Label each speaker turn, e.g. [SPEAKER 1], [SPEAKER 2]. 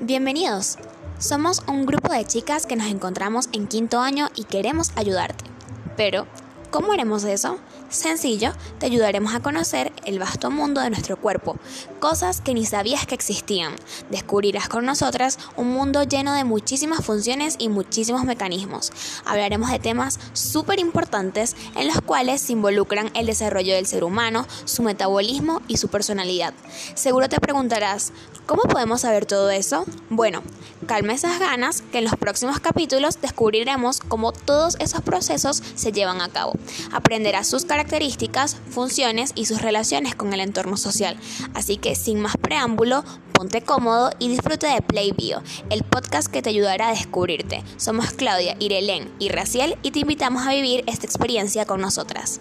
[SPEAKER 1] Bienvenidos. Somos un grupo de chicas que nos encontramos en quinto año y queremos ayudarte. Pero, ¿cómo haremos eso? Sencillo, te ayudaremos a conocer el vasto mundo de nuestro cuerpo, cosas que ni sabías que existían. Descubrirás con nosotras un mundo lleno de muchísimas funciones y muchísimos mecanismos. Hablaremos de temas súper importantes en los cuales se involucran el desarrollo del ser humano, su metabolismo y su personalidad. Seguro te preguntarás, ¿cómo podemos saber todo eso? Bueno, calma esas ganas que en los próximos capítulos descubriremos cómo todos esos procesos se llevan a cabo. Aprenderás sus características funciones y sus relaciones con el entorno social. Así que sin más preámbulo, ponte cómodo y disfruta de Play Bio, el podcast que te ayudará a descubrirte. Somos Claudia, Irelén y Raciel y te invitamos a vivir esta experiencia con nosotras.